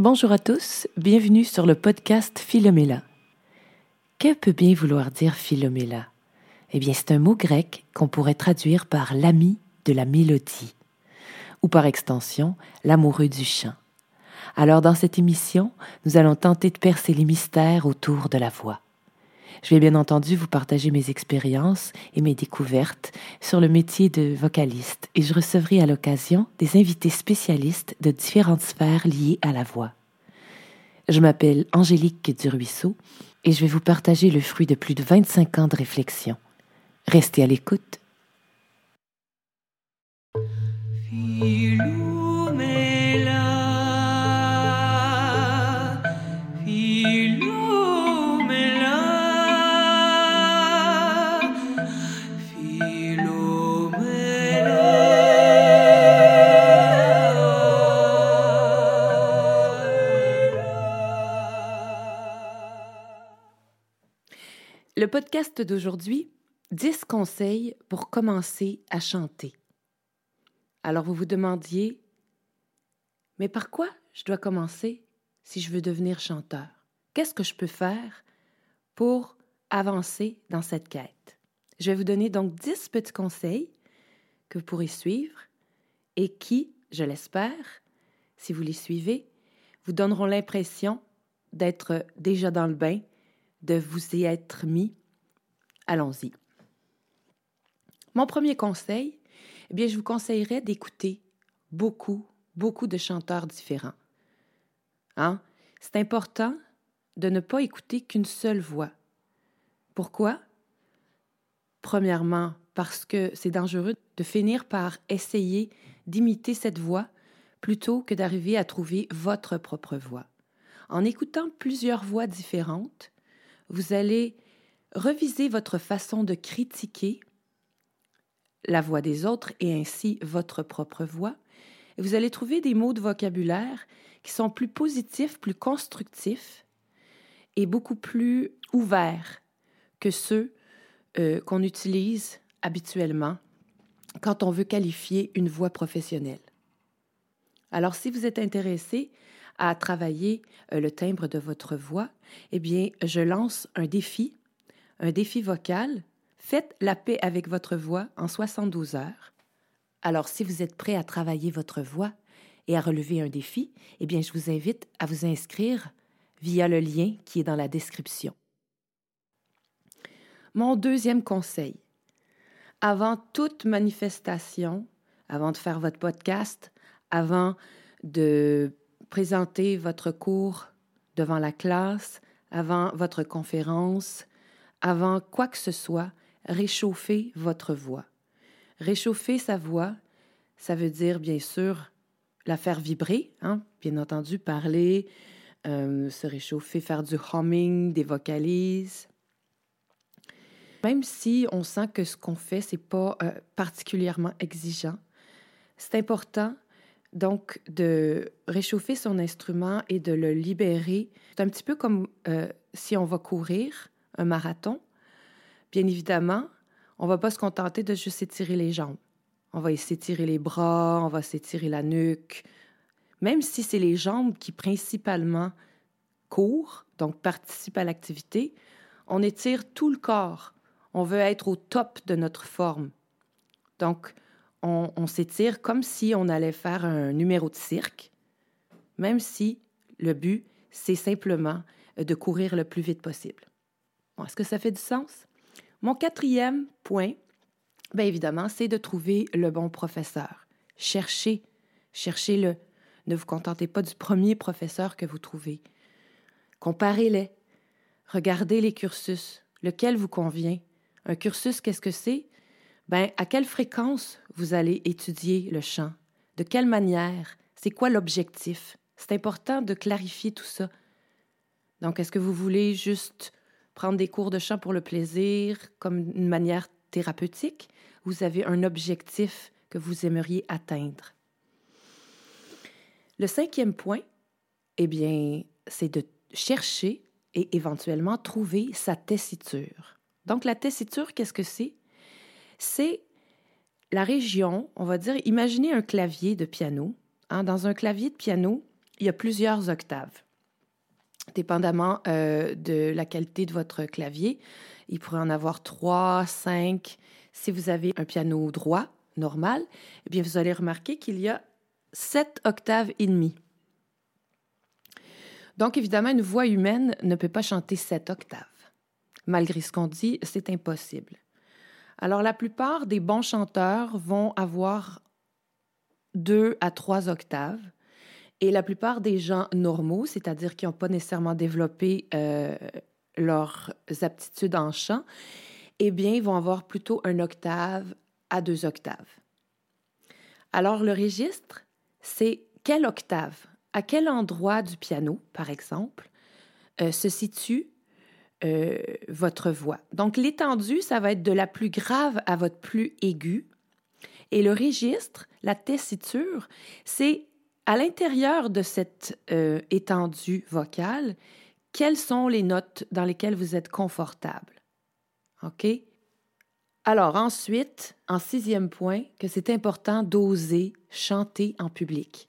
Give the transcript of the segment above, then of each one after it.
Bonjour à tous, bienvenue sur le podcast Philomela. Que peut bien vouloir dire Philomela? Eh bien, c'est un mot grec qu'on pourrait traduire par l'ami de la mélodie, ou par extension, l'amoureux du chant. Alors, dans cette émission, nous allons tenter de percer les mystères autour de la voix. Je vais bien entendu vous partager mes expériences et mes découvertes sur le métier de vocaliste et je recevrai à l'occasion des invités spécialistes de différentes sphères liées à la voix. Je m'appelle Angélique Duruisseau et je vais vous partager le fruit de plus de 25 ans de réflexion. Restez à l'écoute. Podcast d'aujourd'hui, 10 conseils pour commencer à chanter. Alors vous vous demandiez, mais par quoi je dois commencer si je veux devenir chanteur? Qu'est-ce que je peux faire pour avancer dans cette quête? Je vais vous donner donc 10 petits conseils que vous pourrez suivre et qui, je l'espère, si vous les suivez, vous donneront l'impression d'être déjà dans le bain de vous y être mis, allons-y. Mon premier conseil, eh bien, je vous conseillerais d'écouter beaucoup, beaucoup de chanteurs différents. Hein? C'est important de ne pas écouter qu'une seule voix. Pourquoi? Premièrement, parce que c'est dangereux de finir par essayer d'imiter cette voix plutôt que d'arriver à trouver votre propre voix. En écoutant plusieurs voix différentes, vous allez reviser votre façon de critiquer la voix des autres et ainsi votre propre voix. Vous allez trouver des mots de vocabulaire qui sont plus positifs, plus constructifs et beaucoup plus ouverts que ceux euh, qu'on utilise habituellement quand on veut qualifier une voix professionnelle. Alors, si vous êtes intéressé à travailler euh, le timbre de votre voix, eh bien, je lance un défi, un défi vocal. Faites la paix avec votre voix en 72 heures. Alors, si vous êtes prêt à travailler votre voix et à relever un défi, eh bien, je vous invite à vous inscrire via le lien qui est dans la description. Mon deuxième conseil. Avant toute manifestation, avant de faire votre podcast, avant de présenter votre cours devant la classe, avant votre conférence, avant quoi que ce soit, réchauffez votre voix. Réchauffer sa voix, ça veut dire bien sûr la faire vibrer, hein? bien entendu parler, euh, se réchauffer, faire du humming, des vocalises. Même si on sent que ce qu'on fait, c'est pas euh, particulièrement exigeant, c'est important donc, de réchauffer son instrument et de le libérer, c'est un petit peu comme euh, si on va courir un marathon. Bien évidemment, on va pas se contenter de juste s'étirer les jambes. On va s'étirer les bras, on va s'étirer la nuque. Même si c'est les jambes qui principalement courent, donc participent à l'activité, on étire tout le corps. On veut être au top de notre forme. Donc, on, s'étire comme si on allait faire un numéro de cirque, même si le but, c'est simplement de courir le plus vite possible. Est-ce que ça fait du sens? Mon quatrième point, bien évidemment, c'est de trouver le bon professeur. Cherchez, cherchez-le. Ne vous contentez pas du premier professeur que vous trouvez. Comparez-les. Regardez les cursus. Lequel vous convient? Un cursus, qu'est-ce que c'est? ben, à quelle fréquence vous allez étudier le chant? De quelle manière? C'est quoi l'objectif? C'est important de clarifier tout ça. Donc, est-ce que vous voulez juste prendre des cours de chant pour le plaisir, comme une manière thérapeutique? Vous avez un objectif que vous aimeriez atteindre? Le cinquième point, eh bien, c'est de chercher et éventuellement trouver sa tessiture. Donc, la tessiture, qu'est-ce que c'est? c'est la région, on va dire, imaginez un clavier de piano. Hein. Dans un clavier de piano, il y a plusieurs octaves. Dépendamment euh, de la qualité de votre clavier, il pourrait en avoir trois, cinq. Si vous avez un piano droit, normal, eh bien, vous allez remarquer qu'il y a sept octaves et demi. Donc, évidemment, une voix humaine ne peut pas chanter sept octaves. Malgré ce qu'on dit, c'est impossible. Alors, la plupart des bons chanteurs vont avoir deux à trois octaves. Et la plupart des gens normaux, c'est-à-dire qui n'ont pas nécessairement développé euh, leurs aptitudes en chant, eh bien, ils vont avoir plutôt un octave à deux octaves. Alors, le registre, c'est quelle octave, à quel endroit du piano, par exemple, euh, se situe euh, votre voix? Donc, l'étendue, ça va être de la plus grave à votre plus aiguë. Et le registre, la tessiture, c'est à l'intérieur de cette euh, étendue vocale, quelles sont les notes dans lesquelles vous êtes confortable? OK? Alors ensuite, en sixième point, que c'est important d'oser chanter en public.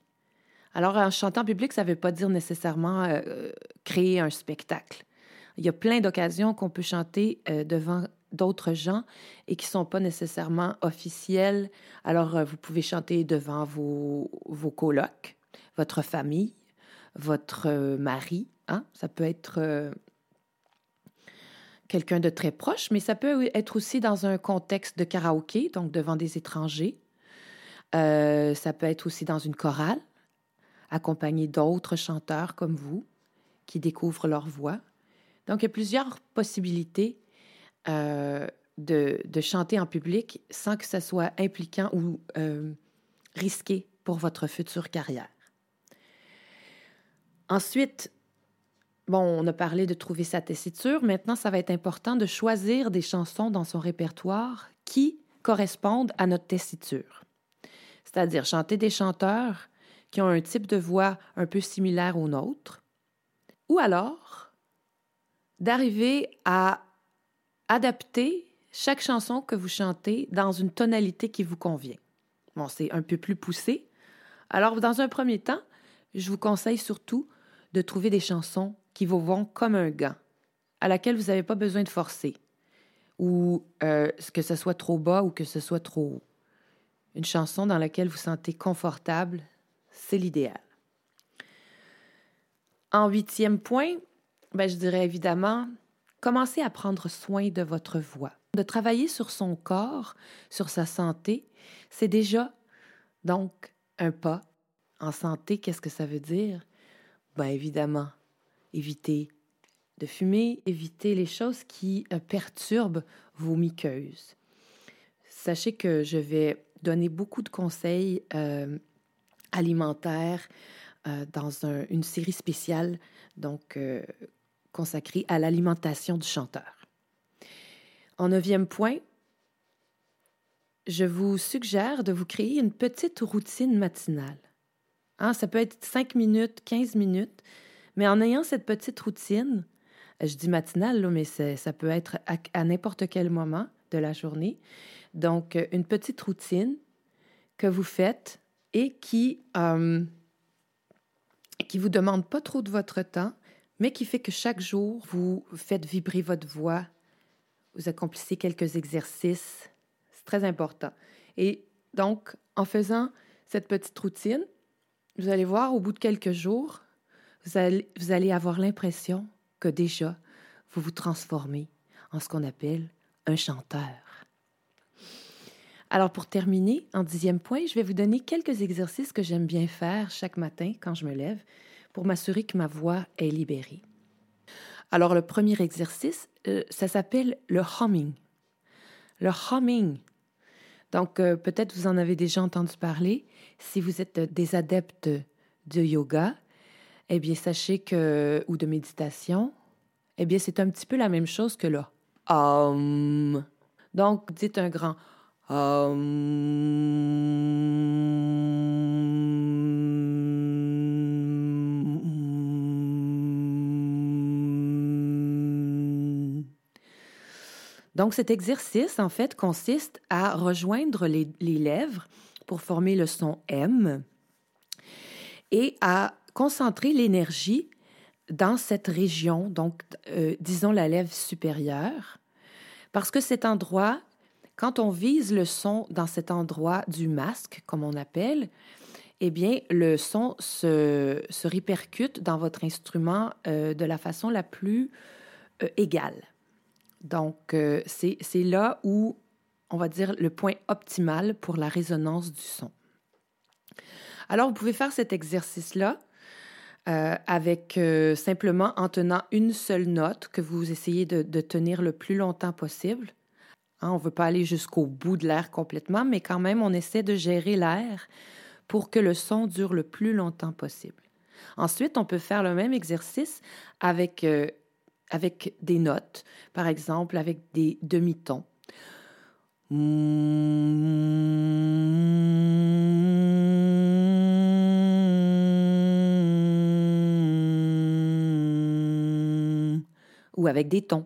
Alors, en chantant en public, ça ne veut pas dire nécessairement euh, créer un spectacle. Il y a plein d'occasions qu'on peut chanter euh, devant d'autres gens et qui ne sont pas nécessairement officiels. Alors, euh, vous pouvez chanter devant vos, vos colocs, votre famille, votre mari. Hein? Ça peut être quelqu'un de très proche, mais ça peut être aussi dans un contexte de karaoké, donc devant des étrangers. ça peut être aussi dans une chorale accompagné d'autres chanteurs comme vous qui découvrent leur voix. Donc, il y a plusieurs possibilités euh, de, chanter en public sans que ça soit impliquant ou euh, risqué pour votre future carrière. Ensuite, bon, on a parlé de trouver sa tessiture. Maintenant, ça va être important de choisir des chansons dans son répertoire qui correspondent à notre tessiture. C'est-à-dire chanter des chanteurs qui ont un type de voix un peu similaire au nôtre, ou alors d'arriver à adapter chaque chanson que vous chantez dans une tonalité qui vous convient. Bon, c'est un peu plus poussé. Alors, dans un premier temps, je vous conseille surtout de trouver des chansons qui vous vont comme un gant, à laquelle vous n'avez pas besoin de forcer, ou euh, que ce soit trop bas ou que ce soit trop haut. Une chanson dans laquelle vous sentez confortable, c'est l'idéal. En huitième point, ben, je dirais évidemment, commencez à prendre soin de votre voix. De travailler sur son corps, sur sa santé, c'est déjà donc un pas. En santé, qu'est-ce que ça veut dire? Ben évidemment, éviter de fumer, éviter les choses qui euh, perturbent vos muqueuses. Sachez que je vais donner beaucoup de conseils euh, alimentaire euh, dans une série spéciale donc consacrée à l'alimentation du chanteur. En neuvième point, je vous suggère de vous créer une petite routine matinale. Hein, ça peut être 5 minutes, 15 minutes, mais en ayant cette petite routine, je dis matinale, mais ça peut être à n'importe quel moment de la journée. Donc, une petite routine que vous faites et qui euh, qui vous demande pas trop de votre temps, mais qui fait que chaque jour vous faites vibrer votre voix, vous accomplissez quelques exercices. C'est très important. Et donc, en faisant cette petite routine, vous allez voir au bout de quelques jours, vous allez, avoir l'impression que déjà, vous vous transformez en ce qu'on appelle un chanteur. Alors pour terminer, en dixième point, je vais vous donner quelques exercices que j'aime bien faire chaque matin quand je me lève pour m'assurer que ma voix est libérée. Alors le premier exercice, euh, ça s'appelle le humming. Le humming. Donc euh, peut-être vous en avez déjà entendu parler. Si vous êtes des adeptes de yoga, eh bien sachez que ou de méditation, eh bien c'est un petit peu la même chose que le hum. Donc dites un grand donc cet exercice, en fait, consiste à rejoindre les, les lèvres pour former le son M et à concentrer l'énergie dans cette région, donc euh, disons la lèvre supérieure, parce que cet endroit, quand on vise le son dans cet endroit du masque, comme on appelle, eh bien, le son se, se répercute dans votre instrument euh, de la façon la plus euh, égale. Donc, euh, c'est là où, on va dire, le point optimal pour la résonance du son. Alors, vous pouvez faire cet exercice-là avec simplement en tenant une seule note que vous essayez de, de tenir le plus longtemps possible. Hein, on ne veut pas aller jusqu'au bout de l'air complètement, mais quand même, on essaie de gérer l'air pour que le son dure le plus longtemps possible. Ensuite, on peut faire le même exercice avec, euh, avec des notes, par exemple avec des demi-tons. Ou avec des tons.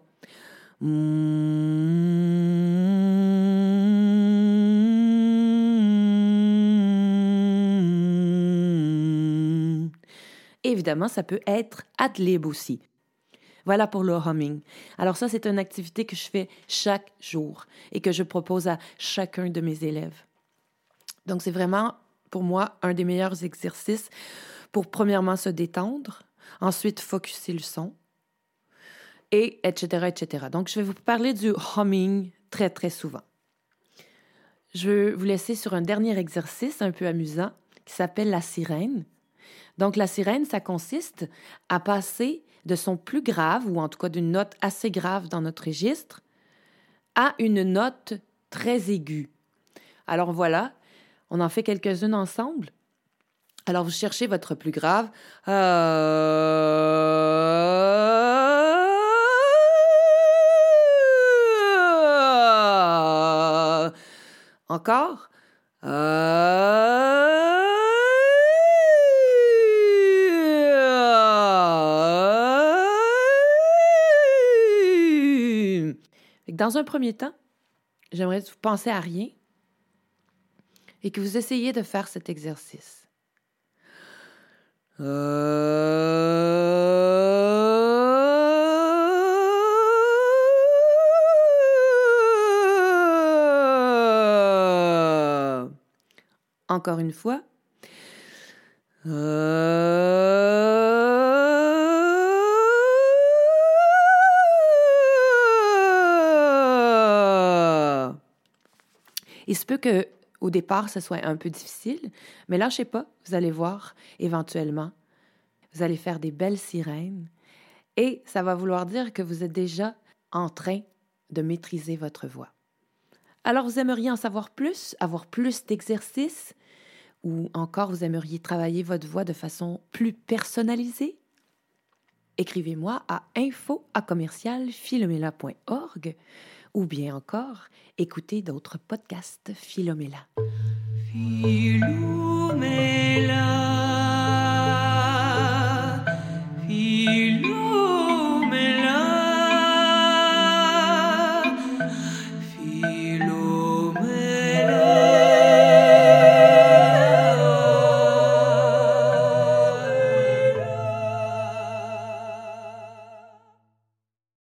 Évidemment, ça peut être ad aussi. Voilà pour le humming. Alors ça, c'est une activité que je fais chaque jour et que je propose à chacun de mes élèves. Donc c'est vraiment, pour moi, un des meilleurs exercices pour, premièrement, se détendre, ensuite, focuser le son, et etc., etc. Donc je vais vous parler du humming très, très souvent. Je vais vous laisser sur un dernier exercice un peu amusant qui s'appelle la sirène. Donc, la sirène, ça consiste à passer de son plus grave, ou en tout cas d'une note assez grave dans notre registre, à une note très aiguë. Alors voilà, on en fait quelques-unes ensemble. Alors, vous cherchez votre plus grave. Encore. Dans un premier temps, j'aimerais que vous pensiez à rien et que vous essayiez de faire cet exercice. Encore une fois. Il se peut que au départ, ce soit un peu difficile, mais lâchez pas, vous allez voir éventuellement. Vous allez faire des belles sirènes et ça va vouloir dire que vous êtes déjà en train de maîtriser votre voix. Alors, vous aimeriez en savoir plus, avoir plus d'exercices ou encore vous aimeriez travailler votre voix de façon plus personnalisée? Écrivez-moi à info à ou bien encore écouter d'autres podcasts Philomela.